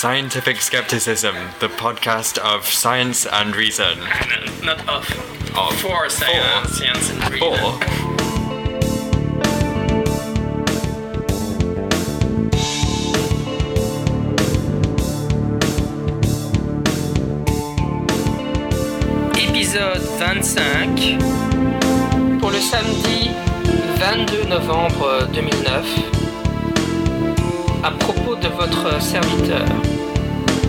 Scientific Skepticism, the podcast of science and reason. Not of. Of. For science, science and reason. Or Épisode 25 pour le samedi 22 novembre 2009 à propos de votre serviteur.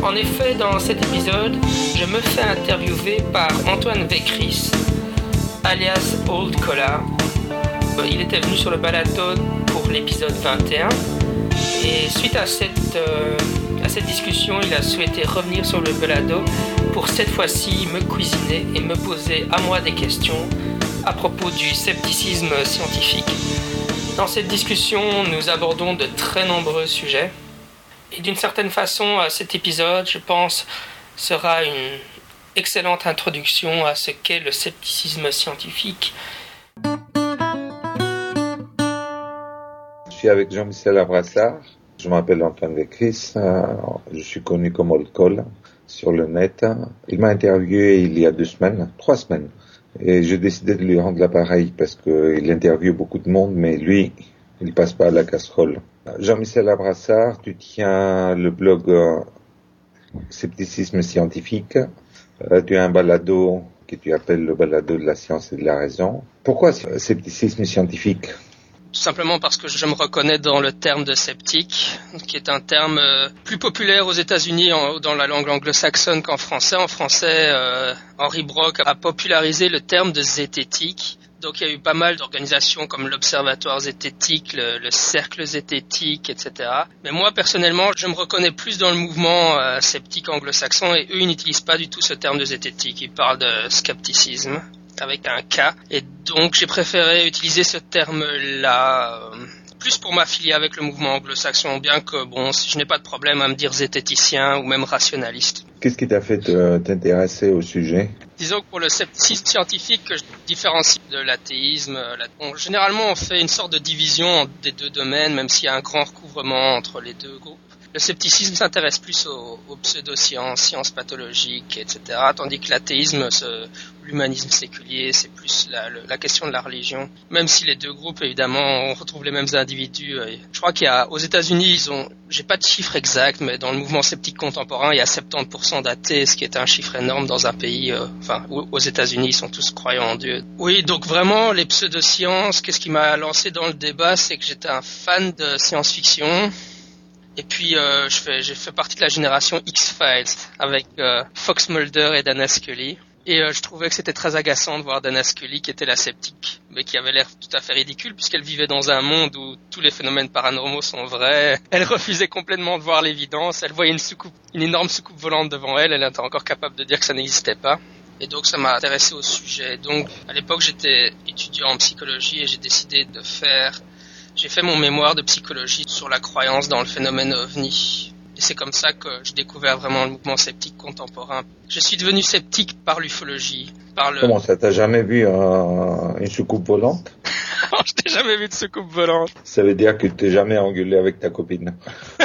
En effet, dans cet épisode, je me fais interviewer par Antoine Vécris, alias Old Cola. Euh, Il était venu sur le balado pour l'épisode 21 et suite à cette, euh, à cette discussion, il a souhaité revenir sur le balado pour cette fois-ci me cuisiner et me poser à moi des questions à propos du scepticisme scientifique. Dans cette discussion, nous abordons de très nombreux sujets. Et d'une certaine façon, euh, cet épisode, je pense, sera une excellente introduction à ce qu'est le scepticisme scientifique Je suis avec Jean-Michel Abrassard. Je m'appelle Antoine Vécris. Euh, Je suis connu comme Old Call sur le net. Il m'a interviewé il y a deux semaines, trois semaines. Et j'ai décidé de lui rendre l'appareil parce qu'il interviewe beaucoup de monde, mais lui, il passe pas à la casserole. Jean-Michel Abrassard, tu tiens le blog euh, Scepticisme scientifique. Euh, tu as un balado que tu appelles le balado de la science et de la raison. Pourquoi scepticisme scientifique? Simplement parce que je me reconnais dans le terme de sceptique, qui est un terme euh, plus populaire aux États-Unis dans la langue anglo-saxonne qu'en français. En français, euh, Henri Brock a popularisé le terme de zététique. Donc il y a eu pas mal d'organisations comme l'Observatoire zététique, le, le Cercle zététique, etc. Mais moi personnellement, je me reconnais plus dans le mouvement euh, sceptique anglo-saxon et eux ils n'utilisent pas du tout ce terme de zététique. Ils parlent de scepticisme avec un K. Et donc j'ai préféré utiliser ce terme-là, euh, plus pour m'affilier avec le mouvement anglo-saxon, bien que bon, je n'ai pas de problème à me dire zététicien ou même rationaliste. Qu'est-ce qui t'a fait te- t'intéresser au sujet? Disons que pour le scepticisme scientifique, que je différencie de l'athéisme, euh, bon, généralement on fait une sorte de division des deux domaines, même s'il y a un grand recouvrement entre les deux groupes. Le scepticisme s'intéresse plus aux, aux pseudosciences, sciences pathologiques, etc. Tandis que l'athéisme, l'humanisme séculier, c'est plus la, question de la religion. Même si les deux groupes, évidemment, on retrouve les mêmes individus. euh, Je crois qu'il y a, aux États-Unis, ils ont, j'ai pas de chiffre exact, mais dans le mouvement sceptique contemporain, il y a 70% d'athées, ce qui est un chiffre énorme dans un pays, euh, enfin, aux États-Unis, ils sont tous croyants en Dieu. Oui, donc vraiment, les pseudosciences, qu'est-ce qui m'a lancé dans le débat, c'est que j'étais un fan de science-fiction. Et puis euh, je fais, j'ai fait partie de la génération X-Files avec euh, Fox Mulder et Dana Scully. Et euh, je trouvais que c'était très agaçant de voir Dana Scully qui était la sceptique, mais qui avait l'air tout à fait ridicule puisqu'elle vivait dans un monde où tous les phénomènes paranormaux sont vrais. Elle refusait complètement de voir l'évidence. Elle voyait une soucoupe, une énorme soucoupe volante devant elle. Elle était encore capable de dire que ça n'existait pas. Et donc ça m'a intéressé au sujet. Donc à l'époque j'étais étudiant en psychologie et j'ai décidé de faire j'ai fait mon mémoire de psychologie sur la croyance dans le phénomène ovni. Et c'est comme ça que j'ai découvert vraiment le mouvement sceptique contemporain. Je suis devenu sceptique par l'ufologie, par le... Comment ça, t'as jamais vu une soucoupe volante? Je n'ai jamais vu de soucoupe volante. Ça veut dire que tu t'es jamais engueulé avec ta copine.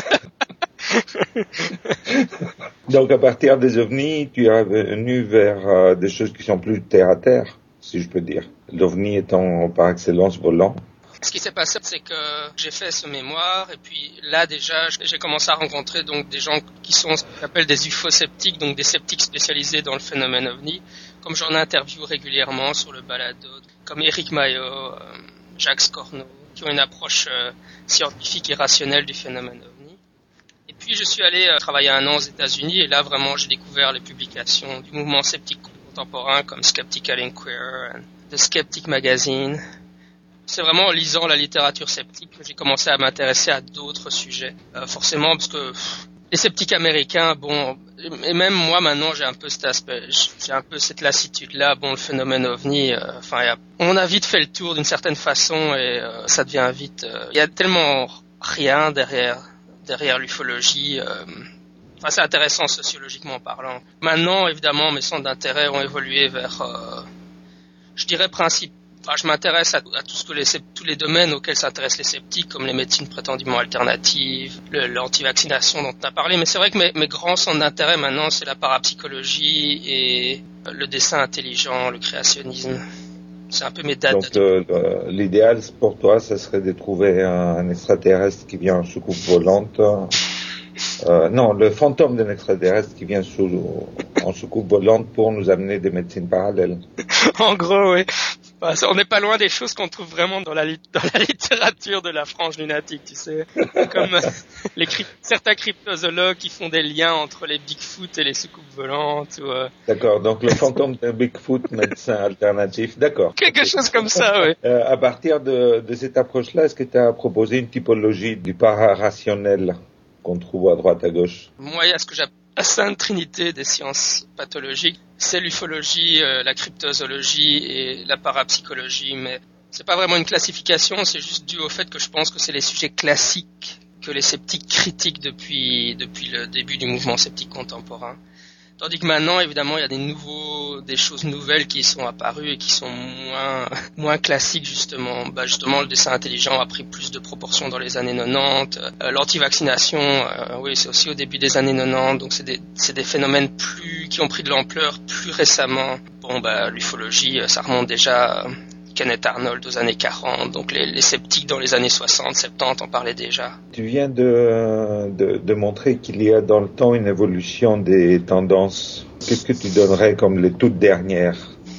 Donc à partir des ovnis, tu es venu vers euh, des choses qui sont plus terre à terre, si je peux dire. L'ovni étant par excellence volant. Ce qui s'est passé, c'est que j'ai fait ce mémoire et puis là déjà, j'ai commencé à rencontrer donc des gens qui sont ce qu'on appelle des ufosceptiques, donc des sceptiques spécialisés dans le phénomène ovni, comme j'en interviewe régulièrement sur le balado, comme Eric Maillot, euh, Jacques Scorno, qui ont une approche euh, scientifique et rationnelle du phénomène ovni. Et puis je suis allé euh, travailler un an aux États-Unis et là vraiment j'ai découvert les publications du mouvement sceptique contemporain comme Skeptical Inquirer, The Skeptic Magazine, c'est vraiment en lisant la littérature sceptique que j'ai commencé à m'intéresser à d'autres sujets. Euh, forcément, parce que les sceptiques américains, bon, et même moi maintenant, j'ai un peu cet aspect, j'ai un peu cette lassitude-là. Bon, le phénomène ovni, euh, enfin, on a vite fait le tour d'une certaine façon et euh, ça devient vite. Il y a tellement rien derrière derrière l'ufologie. Enfin, c'est intéressant sociologiquement parlant. Maintenant, évidemment, mes centres d'intérêt ont évolué vers, je dirais, principe Enfin, je m'intéresse à, tout ce que les, tous les domaines auxquels s'intéressent les sceptiques, comme les médecines prétendument alternatives, l'anti-vaccination dont tu as parlé. Mais c'est vrai que mes, mes grands centres d'intérêt maintenant, c'est la parapsychologie et le dessin intelligent, le créationnisme. C'est un peu mes dates. Donc euh, l'idéal pour toi, ce serait de trouver un, extraterrestre qui vient en soucoupe volante. Euh, non, le fantôme d'un extraterrestre qui vient sous, en soucoupe volante pour nous amener des médecines parallèles. en gros, oui. Bah, on n'est pas loin des choses qu'on trouve vraiment dans la, littérature de la frange lunatique, tu sais. Comme euh, certains cryptozoologues qui font des liens entre les Bigfoot et les soucoupes volantes. Euh, d'accord, donc le fantôme d'un Bigfoot médecin alternatif, d'accord. Quelque chose comme ça, oui. Euh, à partir de, de cette approche-là, est-ce que tu as proposé une typologie du para-rationnel qu'on trouve à droite à gauche? Moi, il y a ce que j'appelle la sainte trinité des sciences pathologiques, c'est l'ufologie, euh, la cryptozoologie et la parapsychologie, mais c'est pas vraiment une classification, c'est juste dû au fait que je pense que c'est les sujets classiques que les sceptiques critiquent depuis, depuis le début du mouvement sceptique contemporain. Tandis que maintenant, évidemment, il y a des nouveaux, des choses nouvelles qui sont apparues et qui sont moins, moins classiques justement. Bah, justement, le dessin intelligent a pris plus de proportions dans les années 90. Euh, L'antivaccination, euh, oui, c'est aussi au début des années 90. Donc c'est des, des phénomènes plus, qui ont pris de l'ampleur plus récemment. Bon, bah, l'ufologie, euh, ça remonte déjà Kenneth Arnold aux années 40, donc les, sceptiques dans les années 60, 70 en parlaient déjà. Tu viens de, de, montrer qu'il y a dans le temps une évolution des tendances. Qu'est-ce que tu donnerais comme les toutes dernières,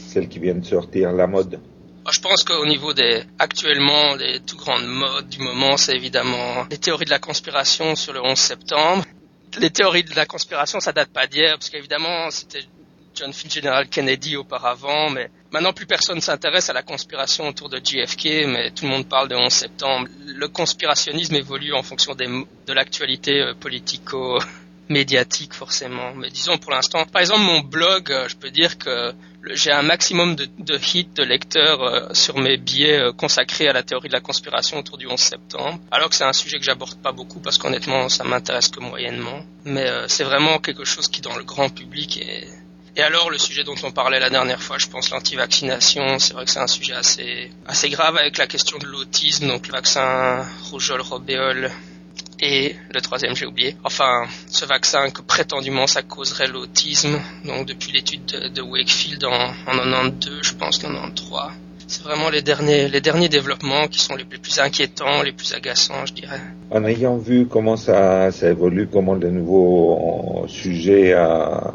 celles qui viennent de sortir, la mode? Je pense qu'au niveau des actuellement les tout grandes modes du moment, c'est évidemment les théories de la conspiration sur le 11 septembre. Les théories de la conspiration, ça date pas d'hier, parce qu'évidemment, c'était John Fitzgerald Kennedy auparavant, mais maintenant plus personne s'intéresse à la conspiration autour de JFK, mais tout le monde parle de 11 septembre. Le conspirationnisme évolue en fonction de l'actualité euh, politico médiatique forcément. Mais disons pour l'instant, par exemple mon blog, euh, je peux dire que j'ai un maximum de, de hits de lecteurs euh, sur mes billets consacrés à la théorie de la conspiration autour du 11 septembre. Alors que c'est un sujet que j'aborde pas beaucoup parce qu'honnêtement ça m'intéresse que moyennement. Mais c'est vraiment quelque chose qui dans le grand public est et alors, le sujet dont on parlait la dernière fois, je pense l'anti-vaccination, c'est vrai que c'est un sujet assez, assez grave avec la question de l'autisme, donc le vaccin rougeole, robéole et le troisième j'ai oublié. Enfin, ce vaccin que prétendument ça causerait l'autisme, donc depuis l'étude de, Wakefield en, en 92, je pense, 93. C'est vraiment les derniers, les derniers développements qui sont les plus, inquiétants, les plus agaçants, je dirais. En ayant vu comment ça, ça évolue, comment les nouveaux sujets à,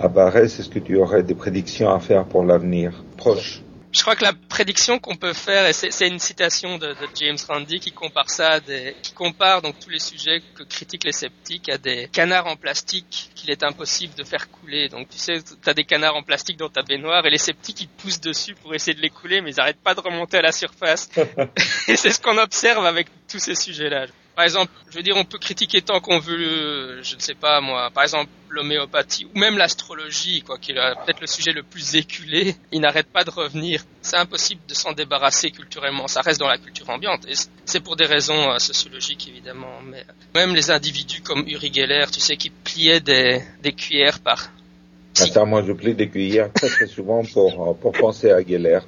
apparaissent, est-ce que tu aurais des prédictions à faire pour l'avenir proche? Je crois que la prédiction qu'on peut faire, et c'est une citation de, James Randi qui compare ça, des, qui compare donc tous les sujets que critiquent les sceptiques à des canards en plastique qu'il est impossible de faire couler. Donc tu sais, tu as des canards en plastique dans ta baignoire et les sceptiques ils poussent dessus pour essayer de les couler, mais ils n'arrêtent pas de remonter à la surface. et c'est ce qu'on observe avec tous ces sujets-là. Par exemple, je veux dire, on peut critiquer tant qu'on veut, je ne sais pas moi, par exemple l'homéopathie ou même l'astrologie, quoi, qui est peut-être le sujet le plus éculé, il n'arrête pas de revenir. C'est impossible de s'en débarrasser culturellement, ça reste dans la culture ambiante. Et c'est pour des raisons euh, sociologiques évidemment, mais même les individus comme Uri Geller, tu sais, qui pliaient des, des cuillères par... Attends, moi je plie des cuillères très très souvent pour, euh, pour penser à Geller.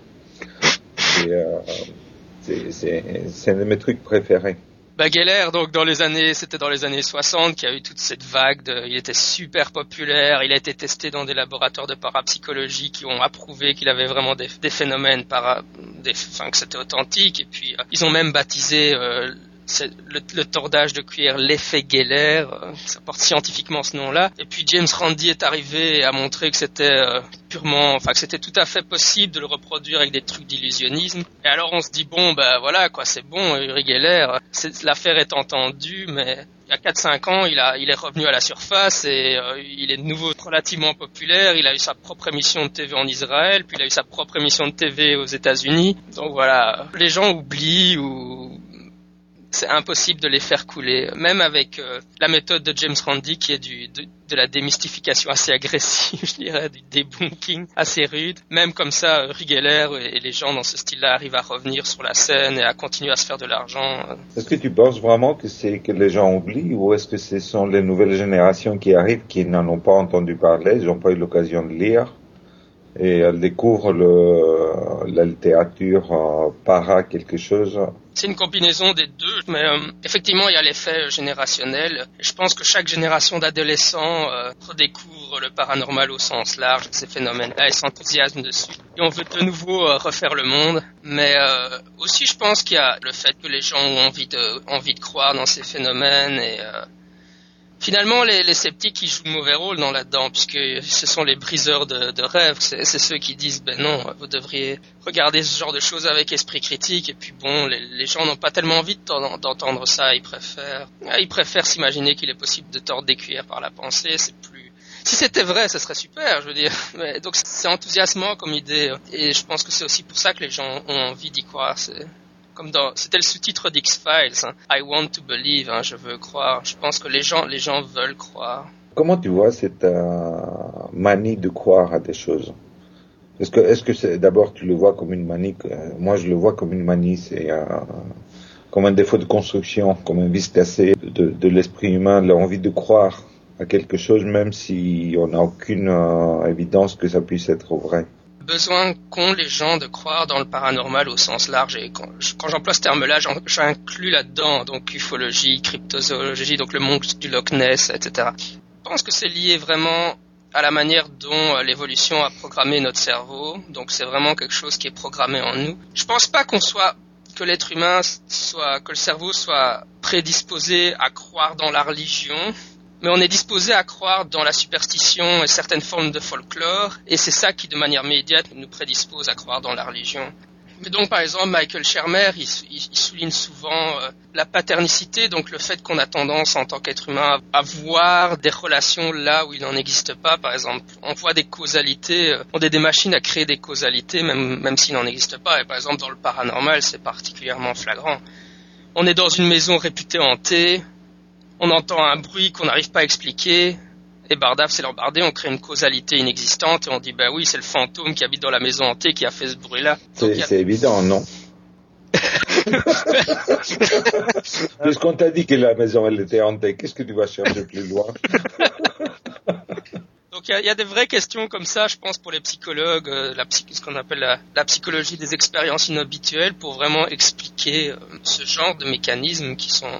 Euh, c'est un de mes trucs préférés. Bah, donc dans les années, c'était dans les années 60 qu'il y a eu toute cette vague de, il était super populaire, il a été testé dans des laboratoires de parapsychologie qui ont approuvé qu'il avait vraiment des, phénomènes para, enfin que c'était authentique. Et puis euh, ils ont même baptisé euh, le, le, tordage de cuir l'effet Geller, euh, ça porte scientifiquement ce nom-là. Et puis James Randi est arrivé a montré que c'était euh, purement, enfin que c'était tout à fait possible de le reproduire avec des trucs d'illusionnisme. Et alors on se dit bon bah voilà quoi, c'est bon, Uri Geller, l'affaire est entendue, mais il y a 4-5 ans, il, a, il est revenu à la surface et euh, il est de nouveau relativement populaire. Il a eu sa propre émission de TV en Israël, puis il a eu sa propre émission de TV aux États-Unis. Donc voilà, les gens oublient ou c'est impossible de les faire couler, même avec euh, la méthode de James Randi qui est du, de, la démystification assez agressive, je dirais, du debunking assez rude. Même comme ça, Rigeller et les gens dans ce style-là arrivent à revenir sur la scène et à continuer à se faire de l'argent. Est-ce que tu penses vraiment que c'est que les gens oublient ou est-ce que ce sont les nouvelles générations qui arrivent qui n'en ont pas entendu parler, ils n'ont pas eu l'occasion de lire et elle découvre le, la littérature euh, para quelque chose? C'est une combinaison des deux, mais euh, effectivement il y a l'effet générationnel. Je pense que chaque génération d'adolescents euh, redécouvre le paranormal au sens large, ces phénomènes-là, et s'enthousiasme dessus. Et on veut de nouveau refaire le monde, mais aussi je pense qu'il y a le fait que les gens ont envie de, envie de croire dans ces phénomènes et Finalement, les, sceptiques, ils jouent mauvais rôle dans là-dedans, puisque ce sont les briseurs de, rêves. C'est ceux qui disent, ben non, vous devriez regarder ce genre de choses avec esprit critique. Et puis bon, les, les gens n'ont pas tellement envie d'entendre ça. Ils préfèrent, ah, ils préfèrent s'imaginer qu'il est possible de tordre des cuillères par la pensée. C'est plus. Si c'était vrai, ce serait super, je veux dire. Mais, donc c'est enthousiasmant comme idée, et je pense que c'est aussi pour ça que les gens ont envie d'y croire. Comme dans, c'était le sous-titre d'X-Files, hein. I want to believe, hein, je veux croire. Je pense que les gens, les gens veulent croire. Comment tu vois cette euh, manie de croire à des choses? Est-ce que, est-ce que c'est, d'abord tu le vois comme une manie Moi, je le vois comme une manie, c'est euh, comme un défaut de construction, comme un vice cassé de, de l'esprit humain, l'envie de croire à quelque chose, même si on n'a aucune euh, évidence que ça puisse être vrai besoin qu'ont les gens de croire dans le paranormal au sens large. Et quand, j'emploie ce terme-là, j'inclus là-dedans donc ufologie, cryptozoologie, donc le monstre du Loch Ness, etc. Je pense que c'est lié vraiment à la manière dont euh, l'évolution a programmé notre cerveau. Donc c'est vraiment quelque chose qui est programmé en nous. Je pense pas qu'on soit que l'être humain soit que le cerveau soit prédisposé à croire dans la religion mais on est disposé à croire dans la superstition et certaines formes de folklore, et c'est ça qui, de manière immédiate, nous prédispose à croire dans la religion. Mais donc, par exemple, Michael Shermer, il, souligne souvent euh, la paternicité, donc le fait qu'on a tendance, en tant qu'être humain, à voir des relations là où il n'en existe pas. Par exemple, on voit des causalités, euh, on a des machines à créer des causalités, même, même s'il n'en existe pas. Et par exemple, dans le paranormal, c'est particulièrement flagrant. On est dans une maison réputée hantée, on entend un bruit qu'on n'arrive pas à expliquer, et Bardaf c'est l'embardé, on crée une causalité inexistante, et on dit, bah oui, c'est le fantôme qui habite dans la maison hantée qui a fait ce bruit-là. C'est évident, non? Puisqu'on t'a dit que la maison elle était hantée, qu'est-ce que tu vas chercher plus loin? Donc il y, a, des vraies questions comme ça, je pense, pour les psychologues, euh, la ce qu'on appelle la, psychologie des expériences inhabituelles, pour vraiment expliquer euh, ce genre de mécanismes qui sont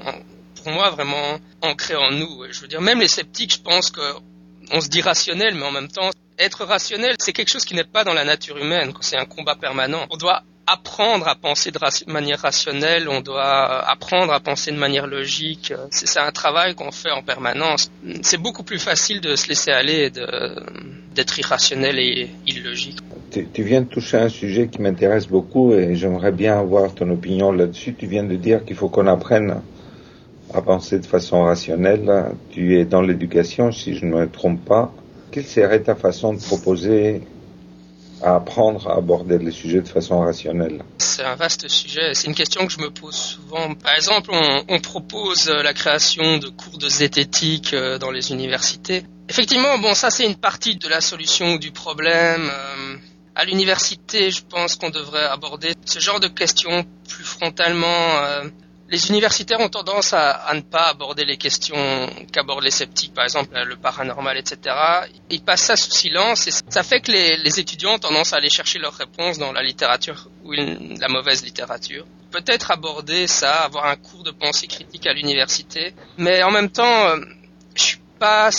moi vraiment ancré en nous. Je veux dire, même les sceptiques, je pense que on se dit rationnel, mais en même temps, être rationnel, c'est quelque chose qui n'est pas dans la nature humaine. C'est un combat permanent. On doit apprendre à penser de manière rationnelle, on doit apprendre à penser de manière logique. C'est un travail qu'on fait en permanence. C'est beaucoup plus facile de se laisser aller d'être irrationnel et illogique. Tu, viens de toucher un sujet qui m'intéresse beaucoup et j'aimerais bien avoir ton opinion là-dessus. Tu viens de dire qu'il faut qu'on apprenne penser de façon rationnelle. Tu es dans l'éducation, si je ne me trompe pas. Quelle serait ta façon de proposer à apprendre à aborder les sujets de façon rationnelle? C'est un vaste sujet. C'est une question que je me pose souvent. Par exemple, on, on propose la création de cours de zététique euh, dans les universités. Effectivement, bon, ça c'est une partie de la solution du problème. Euh, à l'université, je pense qu'on devrait aborder ce genre de questions plus frontalement. Les universitaires ont tendance à, ne pas aborder les questions qu'abordent les sceptiques, par exemple le paranormal, etc. Ils passent ça sous silence et ça fait que les, étudiants ont tendance à aller chercher leurs réponses dans la littérature ou la mauvaise littérature. Peut-être aborder ça, avoir un cours de pensée critique à l'université, mais en même temps, euh, je suis pas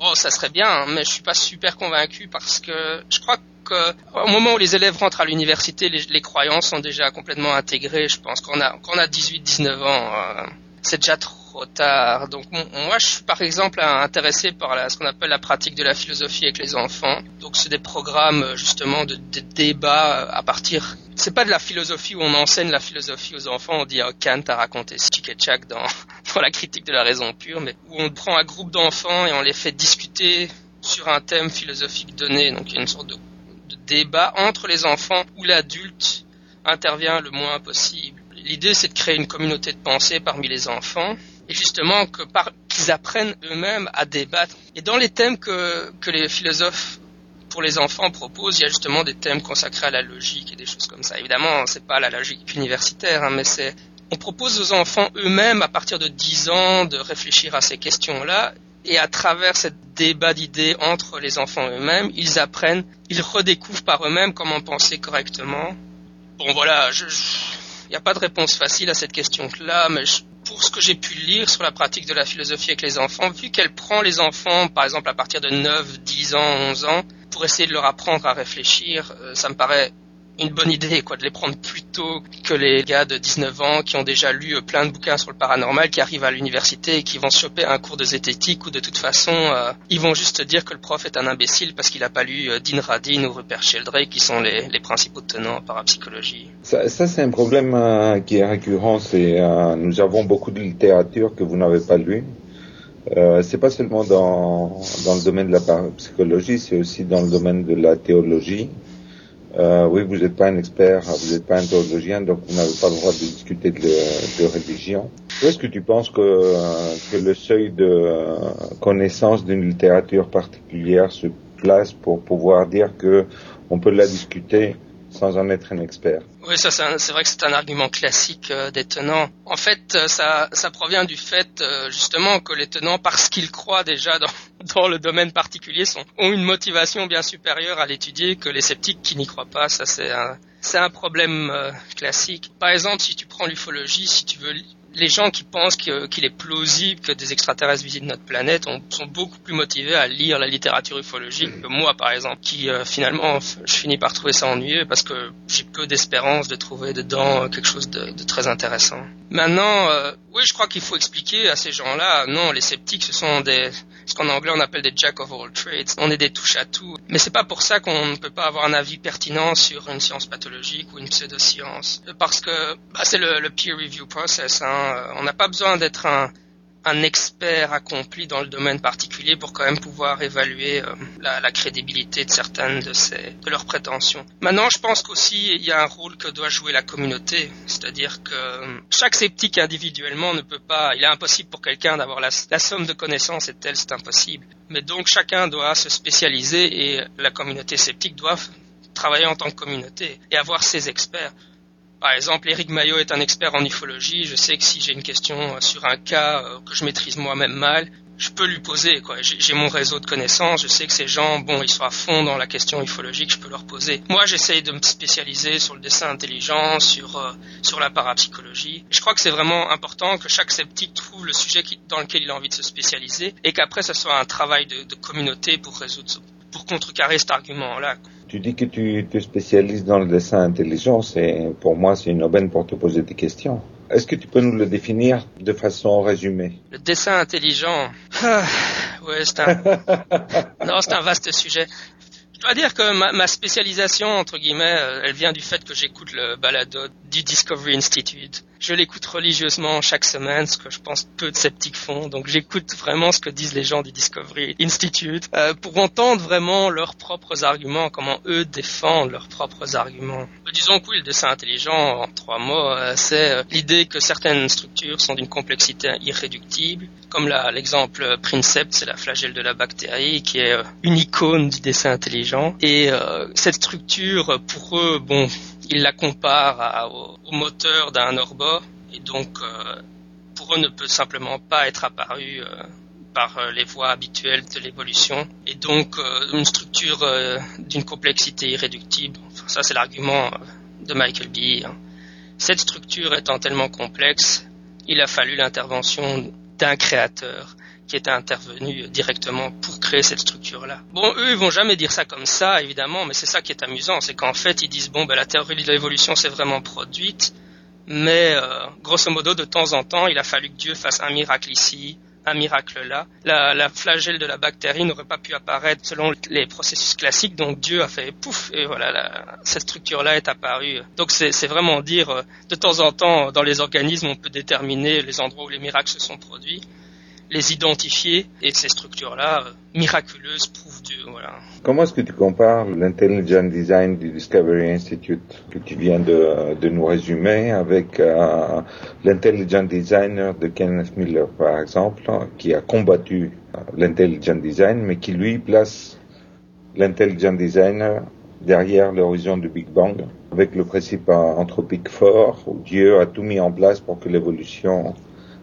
Oh, ça serait bien, hein, mais je suis pas super convaincu parce que je crois au moment où les élèves rentrent à l'université, les, croyances sont déjà complètement intégrées. Je pense qu'on a, qu'on a 18-19 ans, euh, c'est déjà trop tard. Donc moi, je suis par exemple intéressé par ce qu'on appelle la pratique de la philosophie avec les enfants. Donc c'est des programmes euh, justement de, de débat euh, à partir. C'est pas de la philosophie où on enseigne la philosophie aux enfants. On dit oh, Kant a raconté Chick et Chak dans, dans la critique de la raison pure, mais où on prend un groupe d'enfants et on les fait discuter sur un thème philosophique donné. Donc il y a une sorte de débat entre les enfants où l'adulte intervient le moins possible. L'idée, c'est de créer une communauté de pensée parmi les enfants et justement que par, qu'ils apprennent eux-mêmes à débattre. Et dans les thèmes que, que les philosophes pour les enfants proposent, il y a justement des thèmes consacrés à la logique et des choses comme ça. Évidemment, c'est pas la logique universitaire, hein, mais c'est on propose aux enfants eux-mêmes à partir de 10 ans de réfléchir à ces questions-là Et à travers ce débat d'idées entre les enfants eux-mêmes, ils apprennent, ils redécouvrent par eux-mêmes comment penser correctement. Bon voilà, il n'y a pas de réponse facile à cette question-là, mais pour ce que j'ai pu lire sur la pratique de la philosophie avec les enfants, vu qu'elle prend les enfants, par exemple à partir de 9, 10 ans, 11 ans, pour essayer de leur apprendre à réfléchir, euh, ça me paraît une bonne idée, quoi, de les prendre plus tôt que les gars de 19 ans qui ont déjà lu euh, plein de bouquins sur le paranormal, qui arrivent à l'université et qui vont choper un cours de zététique ou de toute façon, euh, ils vont juste dire que le prof est un imbécile parce qu'il n'a pas lu euh, Dean Radin ou Rupert Sheldrake, qui sont les, principaux tenants en parapsychologie. Ça, ça c'est un problème qui est récurrent. C'est nous avons beaucoup de littérature que vous n'avez pas lu. Euh, c'est pas seulement dans, dans le domaine de la parapsychologie, c'est aussi dans le domaine de la théologie. Euh, oui, vous n'êtes pas un expert, vous n'êtes pas un théologien, donc vous n'avez pas le droit de discuter de, de religion. est-ce que tu penses que, euh, que le seuil de euh, connaissance d'une littérature particulière se place pour pouvoir dire que on peut la discuter sans en être un expert. Oui, ça c'est vrai que c'est un argument classique euh, des tenants. En fait, euh, ça, ça provient du fait euh, justement que les tenants, parce qu'ils croient déjà dans, le domaine particulier, ont une motivation bien supérieure à l'étudier que les sceptiques qui n'y croient pas. Ça c'est un problème classique. Par exemple, si tu prends l'ufologie, si tu veux les gens qui pensent qu'il est plausible que des extraterrestres visitent notre planète sont beaucoup plus motivés à lire la littérature ufologique que moi, par exemple, qui euh, finalement, je finis par trouver ça ennuyeux parce que j'ai peu d'espérance de trouver dedans quelque chose de, de très intéressant. Maintenant, euh, oui, je crois qu'il faut expliquer à ces gens-là, non, les sceptiques, ce sont des, ce qu'en anglais on appelle des jack of all trades. On est des touches à tout. Mais c'est pas pour ça qu'on ne peut pas avoir un avis pertinent sur une science pathologique ou une pseudoscience. Parce que bah, c'est le, le, peer review process. Hein. On n'a pas besoin d'être un, un expert accompli dans le domaine particulier pour quand même pouvoir évaluer euh, la, crédibilité de certaines de, leurs prétentions. Maintenant, je pense qu'aussi il y a un rôle que doit jouer la communauté, c'est-à-dire que euh, chaque sceptique individuellement ne peut pas, il est impossible pour quelqu'un d'avoir la, la, somme de connaissances est telle, c'est impossible. Mais donc chacun doit se spécialiser et la communauté sceptique doit travailler en tant que communauté et avoir ses experts. Par exemple, Eric Maillot est un expert en ufologie. Je sais que si j'ai une question euh, sur un cas euh, que je maîtrise moi-même mal, je peux lui poser. J'ai mon réseau de connaissances. Je sais que ces gens, bon, ils sont à fond dans la question ufologique. Je peux leur poser. Moi, j'essaye de me spécialiser sur le dessin intelligent, sur euh, sur la parapsychologie. Je crois que c'est vraiment important que chaque sceptique trouve le sujet dans lequel il a envie de se spécialiser et qu'après, ce soit un travail de, de communauté pour résoudre, pour contrecarrer cet argument-là. Tu dis que tu te spécialises dans le dessin intelligent, et pour moi c'est une aubaine pour te poser des questions. Est-ce que tu peux nous le définir de façon résumée? Le dessin intelligent, ah, ouais, c'est un, non, c'est un vaste sujet. Je dois dire que ma, ma, spécialisation entre guillemets, euh, elle vient du fait que j'écoute le balado du Discovery Institute je l'écoute religieusement chaque semaine, ce que je pense peu de sceptiques font. Donc j'écoute vraiment ce que disent les gens du Discovery Institute euh, pour entendre vraiment leurs propres arguments, comment eux défendent leurs propres arguments. Disons que oui, le dessin intelligent, en trois mots, euh, c'est euh, l'idée que certaines structures sont d'une complexité irréductible, comme l'exemple Princept, c'est la flagelle de la bactérie, qui est une icône du dessin intelligent. Et cette structure, pour eux, bon, ils la comparent au, au, moteur d'un orbor et donc euh, pour eux ne peut simplement pas être apparu euh, par euh, les voies habituelles de l'évolution et donc une structure d'une complexité irréductible. Ça c'est l'argument de Michael B. Hein. Cette structure étant tellement complexe, il a fallu l'intervention d'un créateur qui était intervenu directement pour créer cette structure-là. Bon, eux, ils vont jamais dire ça comme ça, évidemment, mais c'est ça qui est amusant, c'est qu'en fait, ils disent, bon, ben, la théorie de l'évolution s'est vraiment produite, mais euh, grosso modo, de temps en temps, il a fallu que Dieu fasse un miracle ici, un miracle là. La, la flagelle de la bactérie n'aurait pas pu apparaître selon les processus classiques, donc Dieu a fait pouf, et voilà, la, cette structure-là est apparue. Donc c'est vraiment dire, euh, de temps en temps, dans les organismes, on peut déterminer les endroits où les miracles se sont produits les identifier et ces structures-là, euh, miraculeuses, prouvent Dieu. Voilà. Comment est-ce que tu compares l'intelligent design du Discovery Institute que tu viens de, nous résumer avec euh, l'intelligent designer de Kenneth Miller, par exemple, qui a combattu euh, l'intelligent design, mais qui lui place l'intelligent designer derrière l'horizon du Big Bang, avec le principe anthropique fort, où Dieu a tout mis en place pour que l'évolution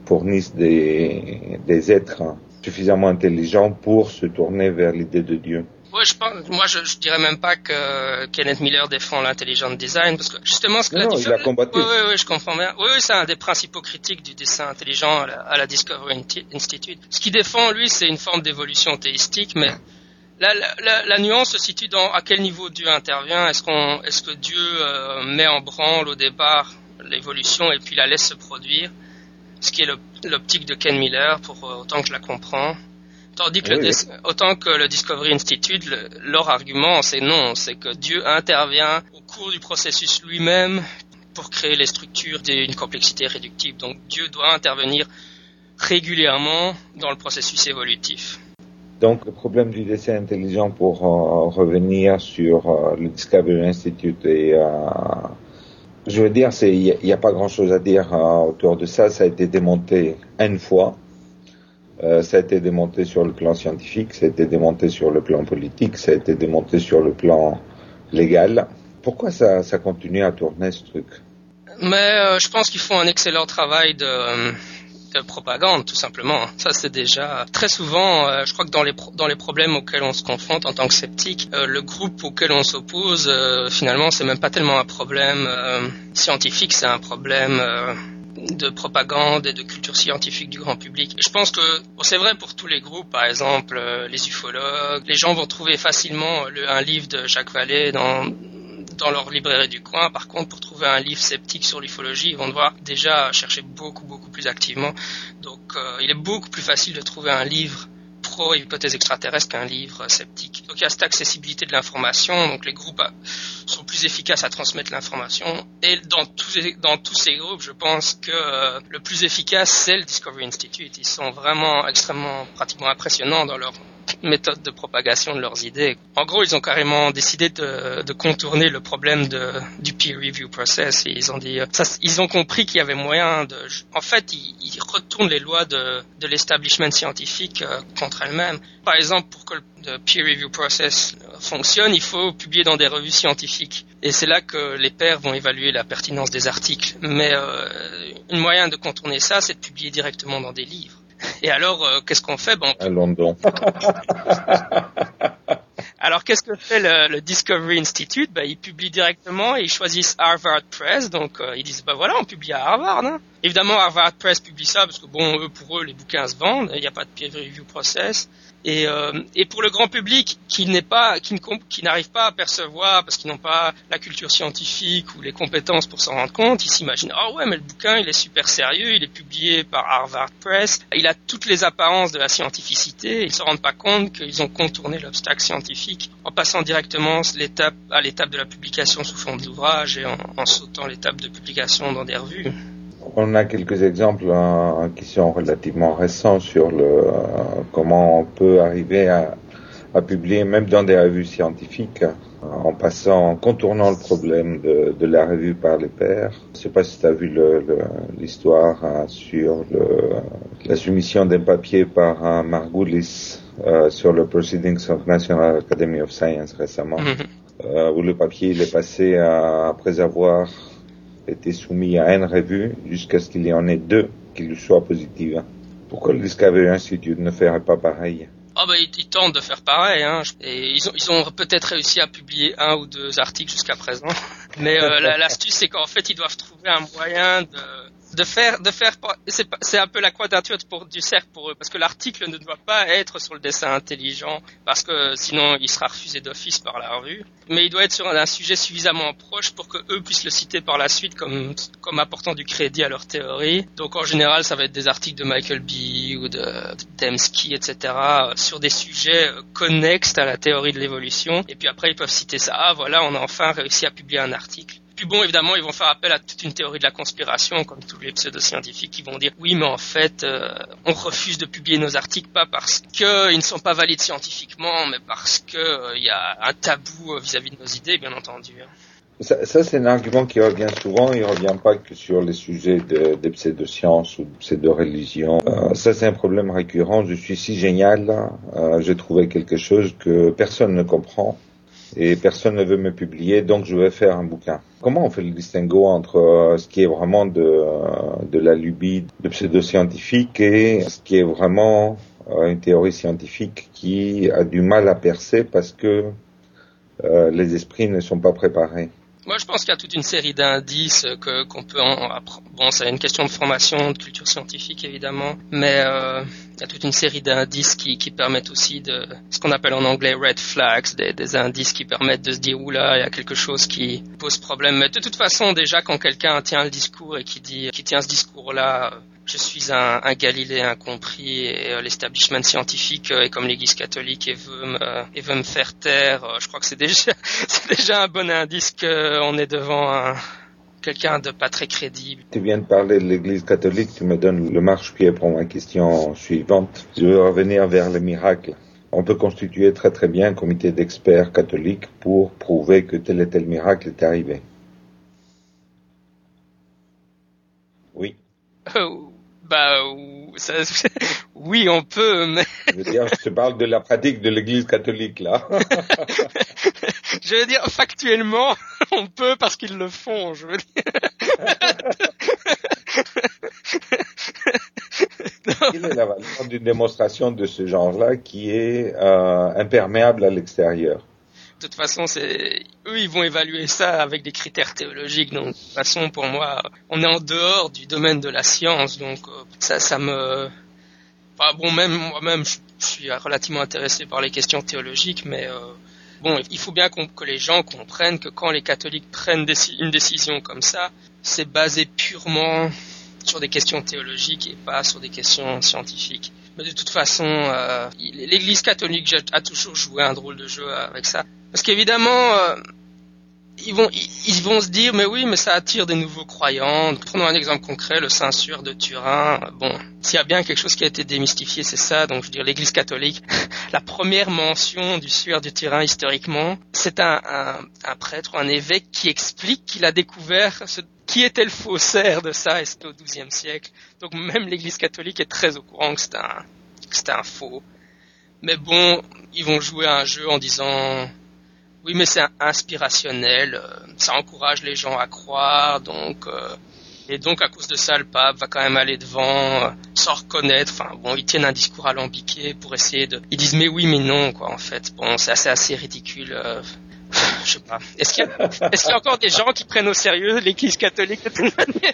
fournissent des, des êtres suffisamment intelligents pour se tourner vers l'idée de Dieu. Ouais, je pense, moi, je, je dirais même pas que Kenneth Miller défend l'intelligent design, parce que justement, ce que non, la non, il a combattu. Oui, oui, oui, je comprends bien. Oui, oui, c'est un des principaux critiques du dessin intelligent à la, à la Discovery Institute. Ce qu'il défend, lui, c'est une forme d'évolution théistique, mais la, la, la, nuance se situe dans à quel niveau Dieu intervient. Est-ce qu'on, est-ce que Dieu euh, met en branle au départ l'évolution et puis la laisse se produire, ce qui est l'optique de Ken Miller, pour euh, autant que je la comprends. Tandis que Oui, le, autant que le Discovery Institute, le, leur argument, c'est non, c'est que Dieu intervient au cours du processus lui-même pour créer les structures d'une complexité réductible. Donc Dieu doit intervenir régulièrement dans le processus évolutif. Donc le problème du dessin intelligent pour euh, revenir sur euh, le Discovery Institute et euh, je veux dire, il n'y a, pas grand-chose à dire autour de ça. Ça a été démonté une fois. Euh, ça a été démonté sur le plan scientifique, ça a été démonté sur le plan politique, ça a été démonté sur le plan légal. Pourquoi ça, ça continue à tourner ce truc? Mais euh, je pense qu'ils font un excellent travail de, de propagande, tout simplement. Ça, c'est déjà très souvent. Euh, je crois que dans les dans les problèmes auxquels on se confronte en tant que sceptique, euh, le groupe auquel on s'oppose, euh, finalement, c'est même pas tellement un problème scientifique, c'est un problème de propagande et de culture scientifique du grand public. Je pense que c'est vrai pour tous les groupes, par exemple euh, les ufologues, les gens vont trouver facilement le, un livre de Jacques Vallée dans dans leur librairie du coin. Par contre, pour trouver un livre sceptique sur l'ufologie, ils vont devoir déjà chercher beaucoup beaucoup plus activement. Donc, euh, il est beaucoup plus facile de trouver un livre pro hypothèse extraterrestre qu'un livre sceptique. Donc il y a cette accessibilité de l'information, donc les groupes sont plus efficaces à transmettre l'information. Et dans tous, dans tous ces groupes, je pense que euh, le plus efficace, c'est le Discovery Institute. Ils sont vraiment extrêmement, pratiquement impressionnants dans leur méthode de propagation de leurs idées. En gros, ils ont carrément décidé de, contourner le problème du peer review process. Et ils ont dit, ça, ils ont compris qu'il y avait moyen de, en fait, ils, retournent les lois de, l'establishment scientifique euh, contre elles-mêmes. Par exemple, pour que le peer review process fonctionne, il faut publier dans des revues scientifiques. Et c'est là que les pairs vont évaluer la pertinence des articles. Mais euh, moyen de contourner ça, c'est de publier directement dans des livres. Et alors, euh, qu'est-ce qu'on fait bon, À London. Alors, qu'est-ce que fait le, le Discovery Institute? Ben, Ils publient directement et ils choisissent Harvard Press. Donc, euh, ils disent, ben voilà, on publie à Harvard. Hein. Évidemment, Harvard Press publie ça parce que, bon, eux, pour eux, les bouquins se vendent. Il n'y a pas de peer review process. Et, euh, et pour le grand public qui n'est pas, qui, n'arrive pas à percevoir parce qu'ils n'ont pas la culture scientifique ou les compétences pour s'en rendre compte, ils s'imaginent ah ouais mais le bouquin il est super sérieux, il est publié par Harvard Press, il a toutes les apparences de la scientificité, ils se rendent pas compte qu'ils ont contourné l'obstacle scientifique en passant directement à l'étape de la publication sous forme d'ouvrage et en sautant l'étape de publication dans des revues. On a quelques exemples euh, qui sont relativement récents sur le euh, comment on peut arriver à, à, publier même dans des revues scientifiques euh, en passant, en contournant le problème de, de, la revue par les pairs. Je ne sais pas si tu as vu l'histoire hein, sur le, la soumission d'un papier par un Margulis euh, sur le Proceedings of National Academy of Science récemment, mm -hmm. où le papier il est passé à, après avoir été soumis à une revue jusqu'à ce qu'il y en ait deux qui lui soient positives. Pourquoi le Discovery Institute ne ferait pas pareil? Ah bah, ils, tentent de faire pareil, hein. Et ils ont, ils ont peut-être réussi à publier un ou deux articles jusqu'à présent. Mais euh, l'astuce, c'est qu'en fait, ils doivent trouver un moyen de, de faire, de faire, c'est un peu la quadrature pour, du cercle pour eux, parce que l'article ne doit pas être sur le dessin intelligent, parce que sinon il sera refusé d'office par la revue. Mais il doit être sur un, sujet suffisamment proche pour que eux puissent le citer par la suite comme, comme apportant du crédit à leur théorie. Donc en général, ça va être des articles de Michael B. ou de Dembski, etc., sur des sujets connexes à la théorie de l'évolution. Et puis après, ils peuvent citer ça. Ah voilà, on a enfin réussi à publier un article. Bon, évidemment, ils vont faire appel à toute une théorie de la conspiration, comme tous les pseudo-scientifiques qui vont dire oui, mais en fait, euh, on refuse de publier nos articles pas parce qu'ils ne sont pas valides scientifiquement, mais parce qu'il euh, y a un tabou vis-à-vis -vis de nos idées, bien entendu. Ça, ça c'est un argument qui revient souvent. Il revient pas que sur les sujets de, des pseudo-sciences ou de pseudo-religion. Euh, ça, c'est un problème récurrent. Je suis si génial. Euh, J'ai trouvé quelque chose que personne ne comprend et personne ne veut me publier, donc je vais faire un bouquin. Comment on fait le distinguo entre euh, ce qui est vraiment de, euh, de la lubie de pseudo-scientifique et ce qui est vraiment euh, une théorie scientifique qui a du mal à percer parce que les esprits ne sont pas préparés? Moi, je pense qu'il y a toute une série d'indices que qu'on peut en bon, c'est une question de formation, de culture scientifique évidemment, mais euh, il y a toute une série d'indices qui, qui permettent aussi de ce qu'on appelle en anglais red flags, des, des indices qui permettent de se dire oula, il y a quelque chose qui pose problème. Mais de toute façon, déjà quand quelqu'un tient le discours et qui dit, qui tient ce discours-là, je suis un, un Galilée incompris et euh, l'establishment scientifique euh, est comme l'Église catholique et veut me, et veut me faire taire. Euh, je crois que c'est déjà, c'est déjà un bon indice qu'on est devant un, quelqu'un de pas très crédible. Tu viens de parler de l'Église catholique, tu me donnes le marche-pied pour ma question suivante. Je veux revenir vers le miracle. On peut constituer très très bien un comité d'experts catholiques pour prouver que tel et tel miracle est arrivé. Oui. Bah ça, oui, on peut, mais... Je veux dire, je te parle de la pratique de l'Église catholique, là. je veux dire, factuellement, on peut parce qu'ils le font, je veux dire. Quelle est la valeur d'une démonstration de ce genre-là qui est euh, imperméable à l'extérieur? Toute façon, eux, ils vont évaluer ça avec des critères théologiques. Donc, de toute façon, pour moi, on est en dehors du domaine de la science, donc euh, ça, ça me, enfin, bon, même moi-même, je, suis relativement intéressé par les questions théologiques, mais euh, bon, il faut bien que les gens comprennent que quand les catholiques prennent une décision comme ça, c'est basé purement sur des questions théologiques et pas sur des questions scientifiques. Mais de toute façon, euh, l'Église catholique a toujours joué un drôle de jeu avec ça. Parce qu'évidemment, euh, ils vont ils, vont se dire mais oui mais ça attire des nouveaux croyants. Prenons un exemple concret, le Saint-Suaire de Turin. Bon, s'il y a bien quelque chose qui a été démystifié, c'est ça. Donc je veux dire l'Église catholique. La première mention du Suaire de Turin historiquement, c'est un, un, un, prêtre ou un évêque qui explique qu'il a découvert ce, qui était le faussaire de ça et c'était au XIIe siècle. Donc même l'Église catholique est très au courant que c'était un, un faux. Mais bon, ils vont jouer à un jeu en disant oui, mais c'est inspirationnel, euh, ça encourage les gens à croire, donc euh, et donc à cause de ça, le pape va quand même aller devant, euh, sans reconnaître. Enfin bon, ils tiennent un discours alambiqué pour essayer de. Ils disent mais oui, mais non, quoi. En fait, bon, c'est assez assez ridicule. Je sais pas. Est-ce qu'il y, a encore des gens qui prennent au sérieux l'Église catholique de toute manière?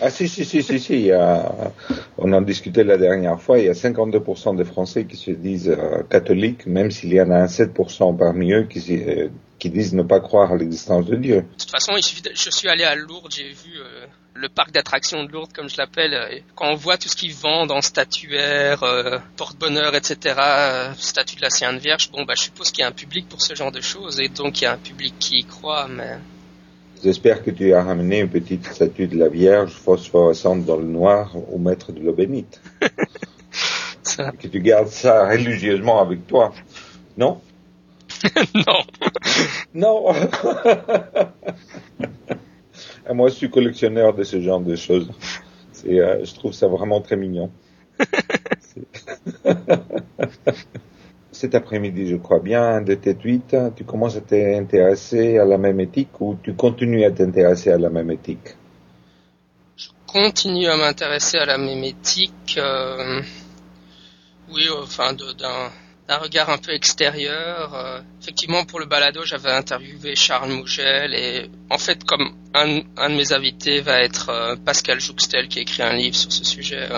Ah si, si, si, si, si. Il y a, on en discutait la dernière fois, il y a 52% des Français qui se disent euh, catholiques, même s'il y en a un 7% parmi eux qui, euh, qui disent ne pas croire à l'existence de Dieu. De toute façon, je suis allé à Lourdes, j'ai vu euh, le parc d'attractions de Lourdes, comme je l'appelle. quand on voit tout ce qu'ils vendent en statuaire, porte-bonheur, etc., statue de la Sainte Vierge, bon, bah, je suppose qu'il y a un public pour ce genre de choses, et donc il y a un public qui y croit, mais... J'espère que tu as ramené une petite statue de la Vierge phosphorescente dans le noir au maître de l'eau bénite. Que tu gardes ça religieusement avec toi. Non? Non. non. moi, je suis collectionneur de ce genre de choses. Euh, je trouve ça vraiment très mignon. cet après-midi, je crois bien, de tes tweets, tu commences à t'intéresser à la même éthique ou tu continues à t'intéresser à la même éthique? Je continue à m'intéresser à la même éthique. Euh, oui, enfin, d'un regard un peu extérieur. Euh, effectivement, pour le balado, j'avais interviewé Charles Mougel et en fait, comme un, un de mes invités va être euh, Pascal Jouxtel qui a écrit un livre sur ce sujet,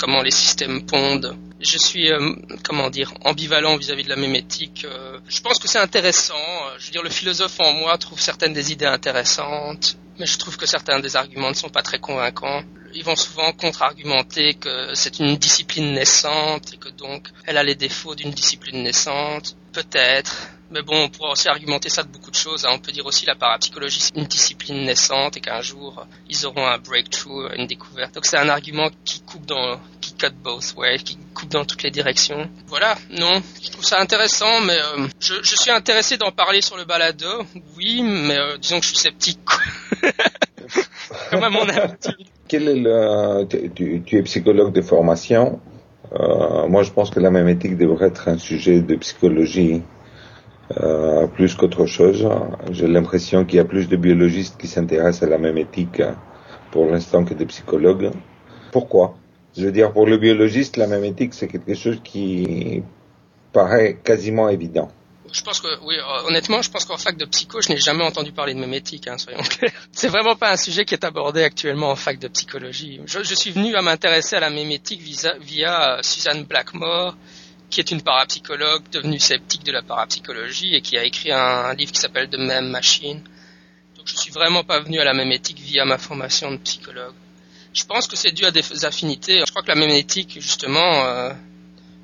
comment les systèmes pondent je suis, euh, comment dire, ambivalent vis-à-vis de la mémétique. Euh, je pense que c'est intéressant. Euh, je veux dire, le philosophe en moi trouve certaines des idées intéressantes, mais je trouve que certains des arguments ne sont pas très convaincants. Ils vont souvent contre-argumenter que c'est une discipline naissante et que donc elle a les défauts d'une discipline naissante. Peut-être. Mais bon, on pourrait aussi argumenter ça de beaucoup de choses. Hein. On peut dire aussi la parapsychologie, c'est une discipline naissante et qu'un jour, ils auront un breakthrough, une découverte. Donc c'est un argument qui coupe dans, qui cut both ways, qui coupe dans toutes les directions. Voilà, non, je trouve ça intéressant, mais euh, je, suis intéressé d'en parler sur le balado, oui, mais euh, disons que je suis sceptique. Comme à mon habitude. Quel est le, tu es psychologue de formation. Euh, moi, je pense que la même éthique devrait être un sujet de psychologie euh, plus qu'autre chose. J'ai l'impression qu'il y a plus de biologistes qui s'intéressent à la même éthique pour l'instant que des psychologues. Pourquoi? Je veux dire, pour le biologiste, la mémétique, c'est quelque chose qui paraît quasiment évident. Je pense que, oui, euh, honnêtement, je pense qu'en fac de psycho, je n'ai jamais entendu parler de mémétique, hein, soyons clairs. C'est vraiment pas un sujet qui est abordé actuellement en fac de psychologie. Je, suis venu à m'intéresser à la mémétique via, via Suzanne Blackmore, qui est une parapsychologue devenue sceptique de la parapsychologie et qui a écrit un, livre qui s'appelle The Meme Machine. Donc je suis vraiment pas venu à la mémétique via ma formation de psychologue. Je pense que c'est dû à des affinités. Je crois que la mémétique, justement, euh,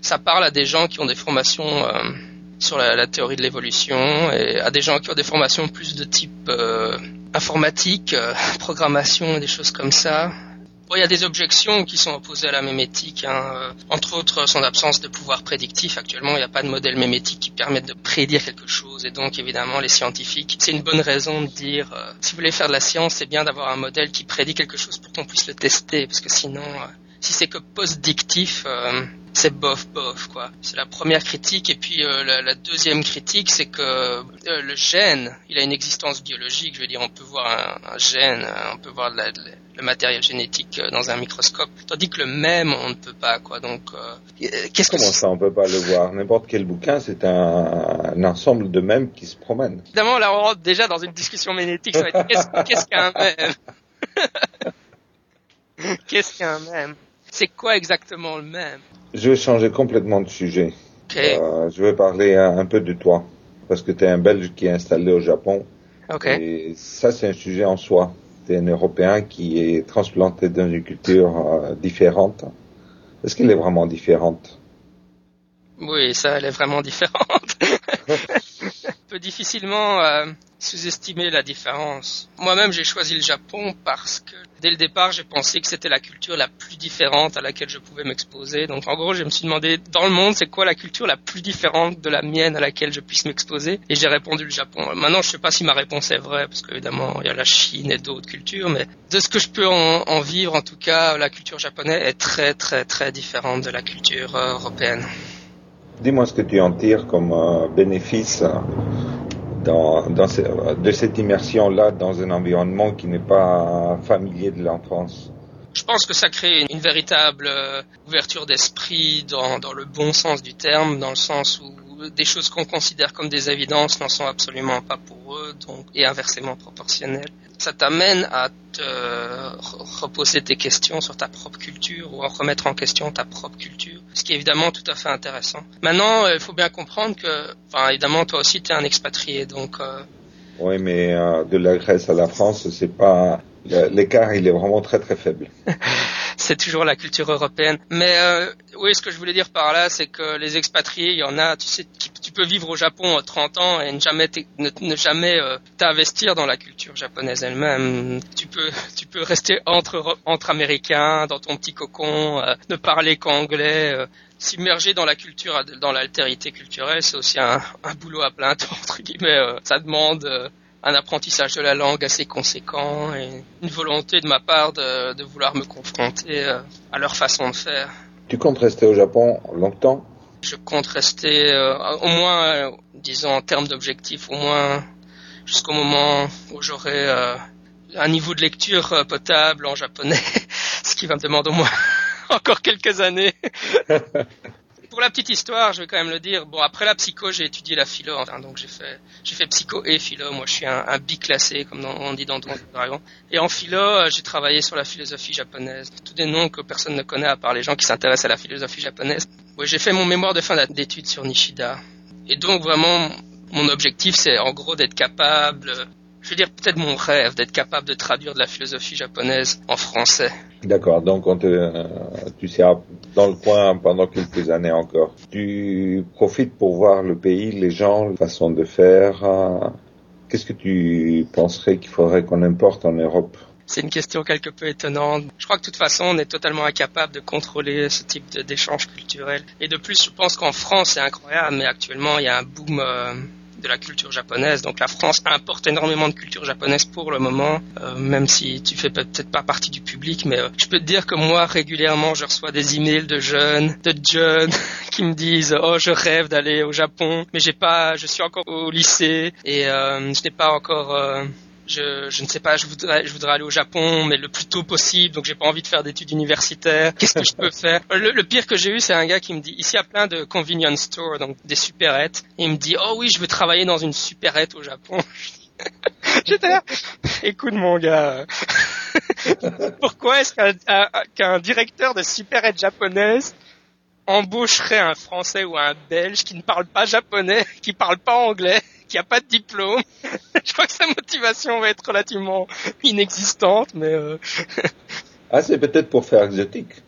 ça parle à des gens qui ont des formations euh, sur la, la, théorie de l'évolution et à des gens qui ont des formations plus de type euh, informatique, euh, programmation et des choses comme ça. Bon, il y a des objections qui sont opposées à la mémétique, hein. Euh, entre autres son absence de pouvoir prédictif. Actuellement, il n'y a pas de modèle mémétique qui permette de prédire quelque chose, et donc évidemment les scientifiques, c'est une bonne raison de dire, euh, si vous voulez faire de la science, c'est bien d'avoir un modèle qui prédit quelque chose pour qu'on puisse le tester, parce que sinon, euh, si c'est que post-dictif, c'est bof bof quoi. C'est la première critique et puis euh, la, la, deuxième critique c'est que euh, le gène, il a une existence biologique. Je veux dire, on peut voir un, un gène, on peut voir la, le matériel génétique euh, dans un microscope, tandis que le même on ne peut pas quoi. Donc euh, qu'est-ce que comment ça on peut pas le voir? N'importe quel bouquin c'est un, un, ensemble de mèmes qui se promènent. Évidemment là on rentre déjà dans une discussion ménétique. Qu'est-ce qu'un mème? Qu'est-ce qu'un mème? C'est quoi exactement le même? Je vais changer complètement de sujet. Okay. Euh, je vais parler un, un, peu de toi, parce que tu es un Belge qui est installé au Japon. Okay. Et ça, c'est un sujet en soi. Tu es un Européen qui est transplanté dans une culture euh, différente. Est-ce qu'elle est vraiment différente? Oui, ça, elle est vraiment différente. Difficilement euh, sous-estimer la différence. Moi-même, j'ai choisi le Japon parce que dès le départ, j'ai pensé que c'était la culture la plus différente à laquelle je pouvais m'exposer. Donc, en gros, je me suis demandé, dans le monde, c'est quoi la culture la plus différente de la mienne à laquelle je puisse m'exposer? Et j'ai répondu le Japon. Maintenant, je sais pas si ma réponse est vraie, parce qu'évidemment, il y a la Chine et d'autres cultures, mais de ce que je peux en, en, vivre, en tout cas, la culture japonaise est très, très, très différente de la culture euh, européenne. Dis-moi ce que tu en tires comme euh, bénéfice dans, dans de cette immersion-là dans un environnement qui n'est pas familier de l'enfance Je pense que ça crée une véritable euh, ouverture d'esprit dans, le bon sens du terme, dans le sens où des choses qu'on considère comme des évidences n'en sont absolument pas pour eux, donc et inversement proportionnelles. Ça t'amène à te reposer tes questions sur ta propre culture ou à remettre en question ta propre culture, ce qui est évidemment tout à fait intéressant. Maintenant, il faut bien comprendre que, évidemment, toi aussi, tu es un expatrié, donc. Euh... Oui, mais euh, de la Grèce à la France, c'est pas l'écart, il est vraiment très très faible. c'est toujours la culture européenne. Mais euh, oui, ce que je voulais dire par là, c'est que les expatriés, il y en a, tu sais, tu peux vivre au Japon 30 ans et ne jamais ne, jamais euh, t'investir dans la culture japonaise elle-même. Tu peux tu peux rester entre entre américains dans ton petit cocon, euh, ne parler qu'anglais. Euh, S'immerger dans la culture, dans l'altérité culturelle, c'est aussi un, un, boulot à plein temps entre guillemets. Euh, ça demande un apprentissage de la langue assez conséquent et une volonté de ma part de, de vouloir me confronter à leur façon de faire. Tu comptes rester au Japon longtemps? Je compte rester euh, au moins, euh, disons en termes d'objectifs, au moins jusqu'au moment où j'aurai euh, un niveau de lecture potable en japonais, ce qui va me demander au moins encore quelques années. pour la petite histoire, je vais quand même le dire. Bon, après la psycho, j'ai étudié la philo, enfin, donc j'ai fait, j'ai fait psycho et philo. Moi, je suis un, un biclassé, comme on dit dans Dragon. Et en philo, j'ai travaillé sur la philosophie japonaise. Tous des noms que personne ne connaît à part les gens qui s'intéressent à la philosophie japonaise. Ouais, j'ai fait mon mémoire de fin d'études sur Nishida. Et donc, vraiment, mon objectif, c'est en gros d'être capable je veux dire peut-être mon rêve d'être capable de traduire de la philosophie japonaise en français. D'accord, donc euh, tu seras dans le coin pendant quelques années encore. Tu profites pour voir le pays, les gens, la façon de faire. Qu'est-ce que tu penserais qu'il faudrait qu'on importe en Europe? C'est une question quelque peu étonnante. Je crois que de toute façon, on est totalement incapable de contrôler ce type d'échange culturel. Et de plus, je pense qu'en France, c'est incroyable, mais actuellement, il y a un boom euh, de la culture japonaise. Donc la France importe énormément de culture japonaise pour le moment, euh, même si tu fais peut-être pas partie du public, mais euh, je peux te dire que moi régulièrement je reçois des emails de jeunes, de jeunes qui me disent oh je rêve d'aller au Japon, mais j'ai pas, je suis encore au lycée et euh, je n'ai pas encore je, je ne sais pas, je voudrais, je voudrais aller au Japon, mais le plus tôt possible, donc j'ai pas envie de faire d'études universitaires. Qu'est-ce que je peux faire? Le, le, pire que j'ai eu, c'est un gars qui me dit, ici il y a plein de convenience stores, donc des supérettes. Et il me dit, oh oui, je veux travailler dans une supérette au Japon. J'étais là, écoute mon gars, pourquoi est-ce qu'un directeur de supérette japonaise embaucherait un Français ou un Belge qui ne parle pas japonais, qui parle pas anglais, qui a pas de diplôme. Je crois que sa motivation va être relativement inexistante, mais. Euh... ah, c'est peut-être pour faire exotique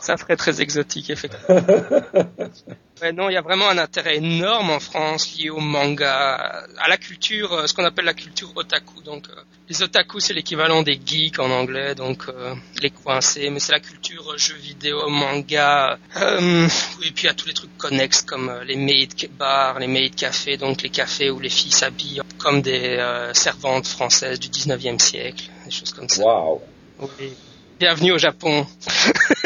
ça ferait très exotique, effectivement. ouais, non, il y a vraiment un intérêt énorme en France lié au manga, à la culture, euh, ce qu'on appelle la culture otaku. Donc, euh, les otaku, c'est l'équivalent des geeks en anglais, donc euh, les coincés, mais c'est la culture jeux vidéo, manga, et puis il y a tous les trucs connexes comme les maid bars, les maid cafés, donc les cafés où les filles s'habillent comme des servantes françaises du 19e siècle, des choses comme ça. Wow. Oui. Bienvenue au Japon.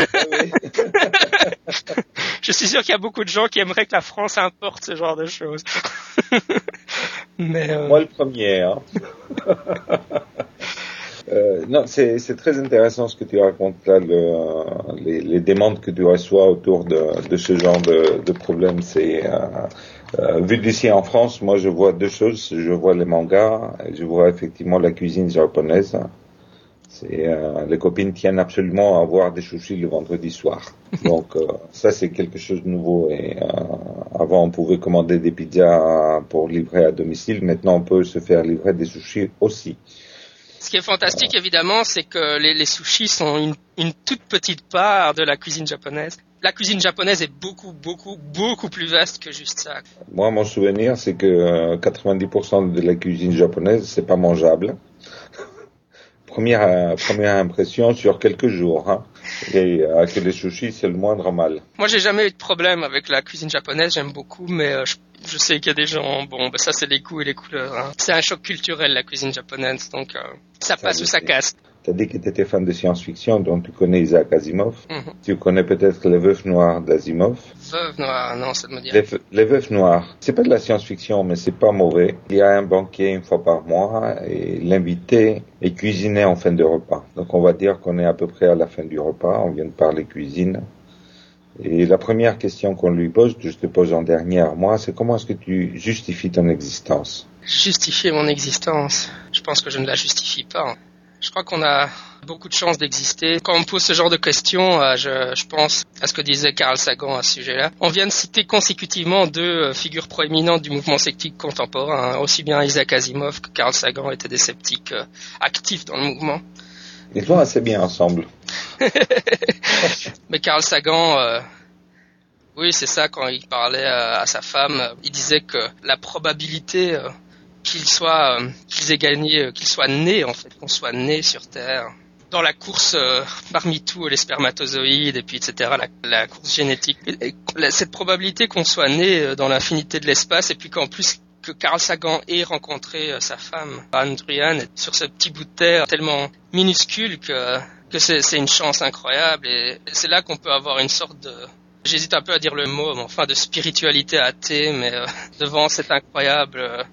je suis sûr qu'il y a beaucoup de gens qui aimeraient que la France importe ce genre de choses. Mais euh... Moi le premier. Hein. euh, non, c'est très intéressant ce que tu racontes là, le, les, les, demandes que tu reçois autour de, de ce genre de, de problème. C'est euh, euh, vu d'ici en France, moi je vois deux choses. Je vois les mangas, et je vois effectivement la cuisine japonaise. C'est euh, les copines tiennent absolument à avoir des sushis le vendredi soir. Donc euh, ça c'est quelque chose de nouveau. Et euh, avant on pouvait commander des pizzas pour livrer à domicile. Maintenant on peut se faire livrer des sushis aussi. Ce qui est fantastique évidemment, c'est que les, les, sushis sont une, une, toute petite part de la cuisine japonaise. La cuisine japonaise est beaucoup, beaucoup, beaucoup plus vaste que juste ça. Moi, mon souvenir, c'est que 90% de la cuisine japonaise, c'est pas mangeable première, euh, première impression sur quelques jours. Hein. Et euh, que les sushis, c'est le moindre mal. Moi, j'ai jamais eu de problème avec la cuisine japonaise, j'aime beaucoup, mais euh, je, sais qu'il y a des gens, bon, bah, ça c'est les goûts et les couleurs. Hein. C'est un choc culturel, la cuisine japonaise, donc ça passe ou ça casse. Tu as dit que tu étais fan de science-fiction, donc tu connais Isaac Asimov. Mhm. Tu connais peut-être Les Veufs Noirs d'Asimov. Veuve Noire, non, ça me dit les, les Veufs Noirs, c'est pas de la science-fiction, mais c'est pas mauvais. Il y a un banquier une fois par mois et l'invité est cuisiné en fin de repas. Donc on va dire qu'on est à peu près à la fin du repas, on vient de parler cuisine. Et la première question qu'on lui pose, je te pose en dernière, moi, c'est comment est-ce que tu justifies ton existence? Justifier mon existence? Je pense que je ne la justifie pas. Je crois qu'on a beaucoup de chances d'exister. Quand on me pose ce genre de questions, euh, je, je, pense à ce que disait Carl Sagan à ce sujet-là. On vient de citer consécutivement deux euh, figures proéminentes du mouvement sceptique contemporain. Hein. Aussi bien Isaac Asimov que Carl Sagan étaient des sceptiques euh, actifs dans le mouvement. Ils vont assez bien ensemble. Mais Carl Sagan, euh, oui, c'est ça, quand il parlait à, sa femme, il disait que la probabilité qu'il soit, euh, qu'ils aient gagné, euh, qu'ils soient nés en fait, qu'on soit né sur Terre. Dans la course euh, parmi tous les spermatozoïdes et puis etc. La, course génétique, et, cette probabilité qu'on soit né dans l'infinité de l'espace et puis qu'en plus que Carl Sagan ait rencontré sa femme Anne Druyan sur ce petit bout de terre tellement minuscule que que c'est une chance incroyable et c'est là qu'on peut avoir une sorte de j'hésite un peu à dire le mot mais enfin de spiritualité athée mais devant cette incroyable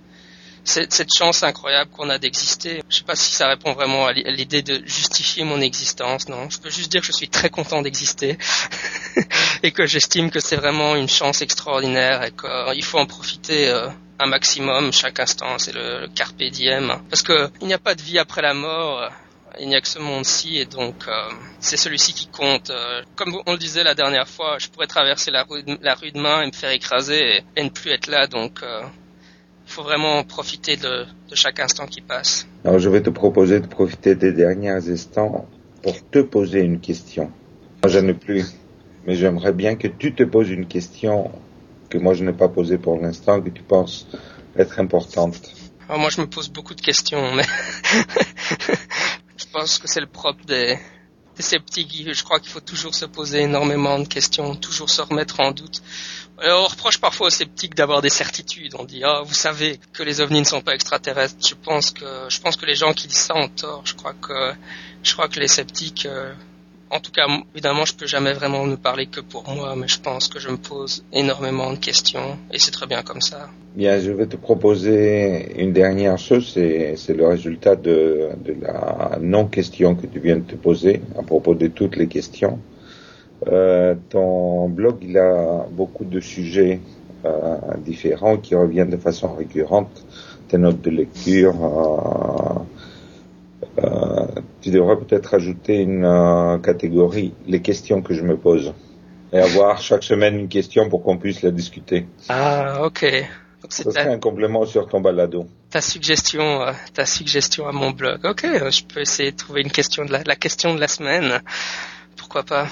cette chance incroyable qu'on a d'exister. Je sais pas si ça répond vraiment à l'idée de justifier mon existence. Non, je peux juste dire que je suis très content d'exister et que j'estime que c'est vraiment une chance extraordinaire et qu'il faut en profiter euh, un maximum chaque instant. C'est le, carpe diem parce que il n'y a pas de vie après la mort. Euh, il n'y a que ce monde-ci et donc euh, c'est celui-ci qui compte. comme on le disait la dernière fois, je pourrais traverser la rue, la rue de main et me faire écraser et, et ne plus être là. Donc il faut vraiment profiter de, de, chaque instant qui passe. Alors je vais te proposer de profiter des derniers instants pour te poser une question. Moi je n'ai plus, mais j'aimerais bien que tu te poses une question que moi je n'ai pas posée pour l'instant, que tu penses être importante. Alors moi je me pose beaucoup de questions, mais je pense que c'est le propre des, des sceptiques. Je crois qu'il faut toujours se poser énormément de questions, toujours se remettre en doute. Euh, on reproche parfois aux sceptiques d'avoir des certitudes. On dit ah vous savez que les ovnis ne sont pas extraterrestres. Je pense que je pense que les gens qui disent ça ont tort. Je crois que je crois que les sceptiques euh, En tout cas, évidemment, je peux jamais vraiment ne parler que pour moi, mais je pense que je me pose énormément de questions et c'est très bien comme ça. Bien, je vais te proposer une dernière chose, c'est le résultat de, la non-question que tu viens de te poser à propos de toutes les questions. Euh, ton blog, il a beaucoup de sujets euh, différents qui reviennent de façon récurrente. Tes notes de lecture, euh, tu devrais peut-être ajouter une euh, catégorie, les questions que je me pose, et avoir chaque semaine une question pour qu'on puisse la discuter. Ah, ok. C'est un complément sur ton balado. Ta suggestion, euh, ta suggestion à mon blog. Ok, je peux essayer de trouver une question de la, la question de la semaine. Pourquoi pas?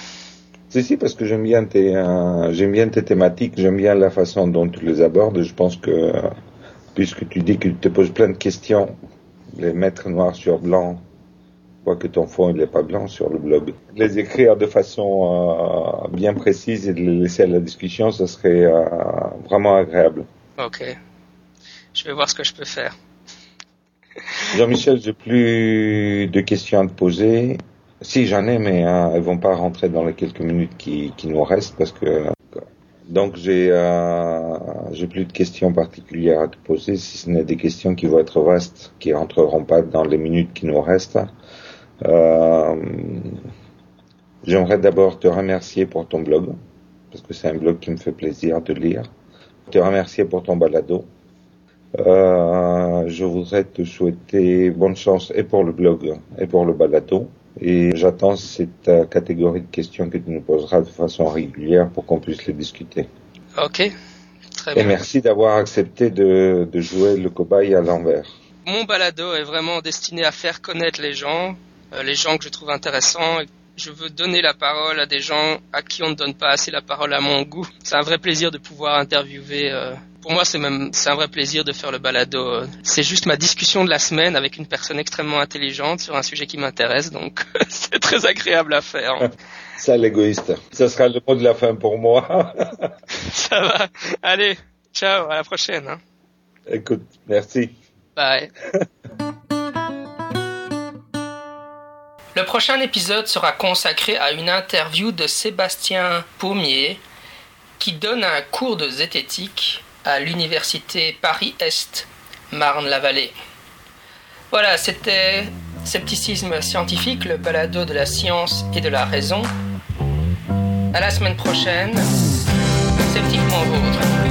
Si si, parce que j'aime bien tes, j'aime bien tes thématiques, j'aime bien la façon dont tu les abordes. Je pense que puisque tu dis que tu te poses plein de questions les mettre noir sur blanc, que ton fond il n'est pas blanc sur le blog. Les écrire de façon euh, bien précise et de les laisser à la discussion, ce serait euh, vraiment agréable. Ok. Je vais voir ce que je peux faire. Jean-Michel, j'ai plus de questions à te poser. Si j'en ai, mais hein, elles vont pas rentrer dans les quelques minutes qui, qui nous restent parce que donc j'ai euh, j'ai plus de questions particulières à te poser, si ce n'est des questions qui vont être vastes, qui rentreront pas dans les minutes qui nous restent. Euh, J'aimerais d'abord te remercier pour ton blog, parce que c'est un blog qui me fait plaisir de lire. Te remercier pour ton balado. Euh, je voudrais te souhaiter bonne chance et pour le blog et pour le balado. Et j'attends cette euh, catégorie de questions que tu nous poseras de façon régulière pour qu'on puisse les discuter. Ok, très bien. Et merci d'avoir accepté de, de, jouer le cobaye à l'envers. Mon balado est vraiment destiné à faire connaître les gens, euh, les gens que je trouve intéressants. Je veux donner la parole à des gens à qui on ne donne pas assez la parole à mon goût. C'est un vrai plaisir de pouvoir interviewer euh, pour moi, c'est même c'est un vrai plaisir de faire le balado. C'est juste ma discussion de la semaine avec une personne extrêmement intelligente sur un sujet qui m'intéresse, donc c'est très agréable à faire. Ça, l'égoïste. Ce sera le mot de la fin pour moi. Ça va. Allez, ciao, à la prochaine. Hein. Écoute, merci. Bye. Le prochain épisode sera consacré à une interview de Sébastien Paumier qui donne un cours de zététique à l'université Paris-Est, Marne-la-Vallée. Voilà, c'était Scepticisme scientifique, le balado de la science et de la raison. À la semaine prochaine, sceptiquement vôtre.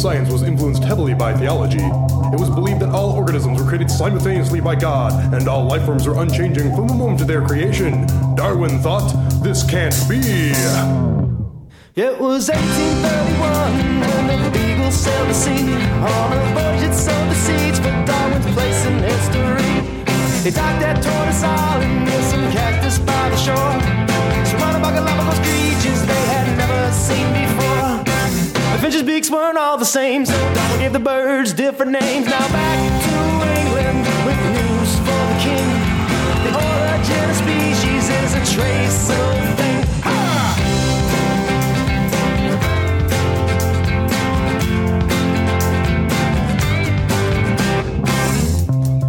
Science was influenced heavily by theology. It was believed that all organisms were created simultaneously by God, and all life forms were unchanging from the moment of their creation. Darwin thought, this can't be. It was 1831 when the Beagle sailed the sea. On a voyage it sowed the seeds for Darwin's place in history. They docked that tortoise island near some cactus by the shore. Surrounded by Galapagos creatures they had never seen before. Finch's beaks weren't all the same, so Darwin gave the birds different names. Now back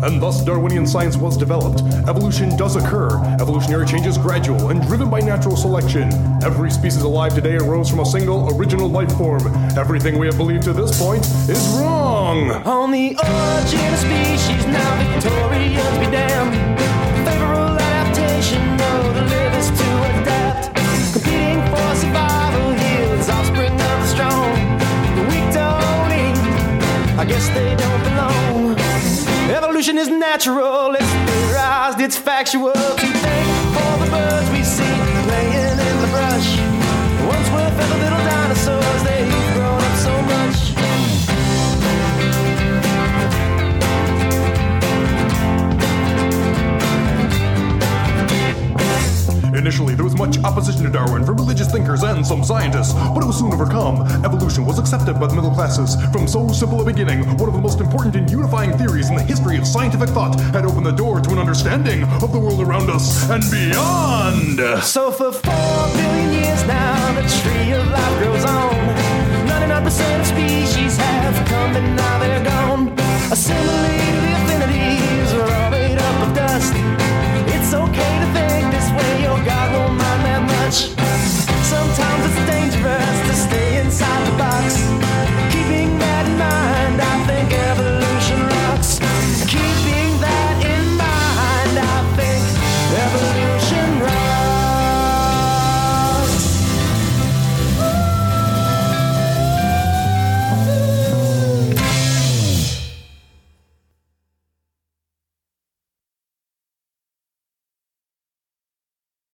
And thus Darwinian science was developed. Evolution does occur. Evolutionary change is gradual and driven by natural selection. Every species alive today arose from a single original life form. Everything we have believed to this point is wrong. On the origin of species, now Victorians be damned. Confusion is natural, it's theorized, it's factual. much opposition to Darwin from religious thinkers and some scientists, but it was soon overcome. Evolution was accepted by the middle classes. From so simple a beginning, one of the most important and unifying theories in the history of scientific thought had opened the door to an understanding of the world around us and beyond. So for four billion years now, the tree of life grows on. 99% of species have come and now they're gone. Assimilated affinities are all made up of dust. It's okay to think Sometimes it's dangerous to stay.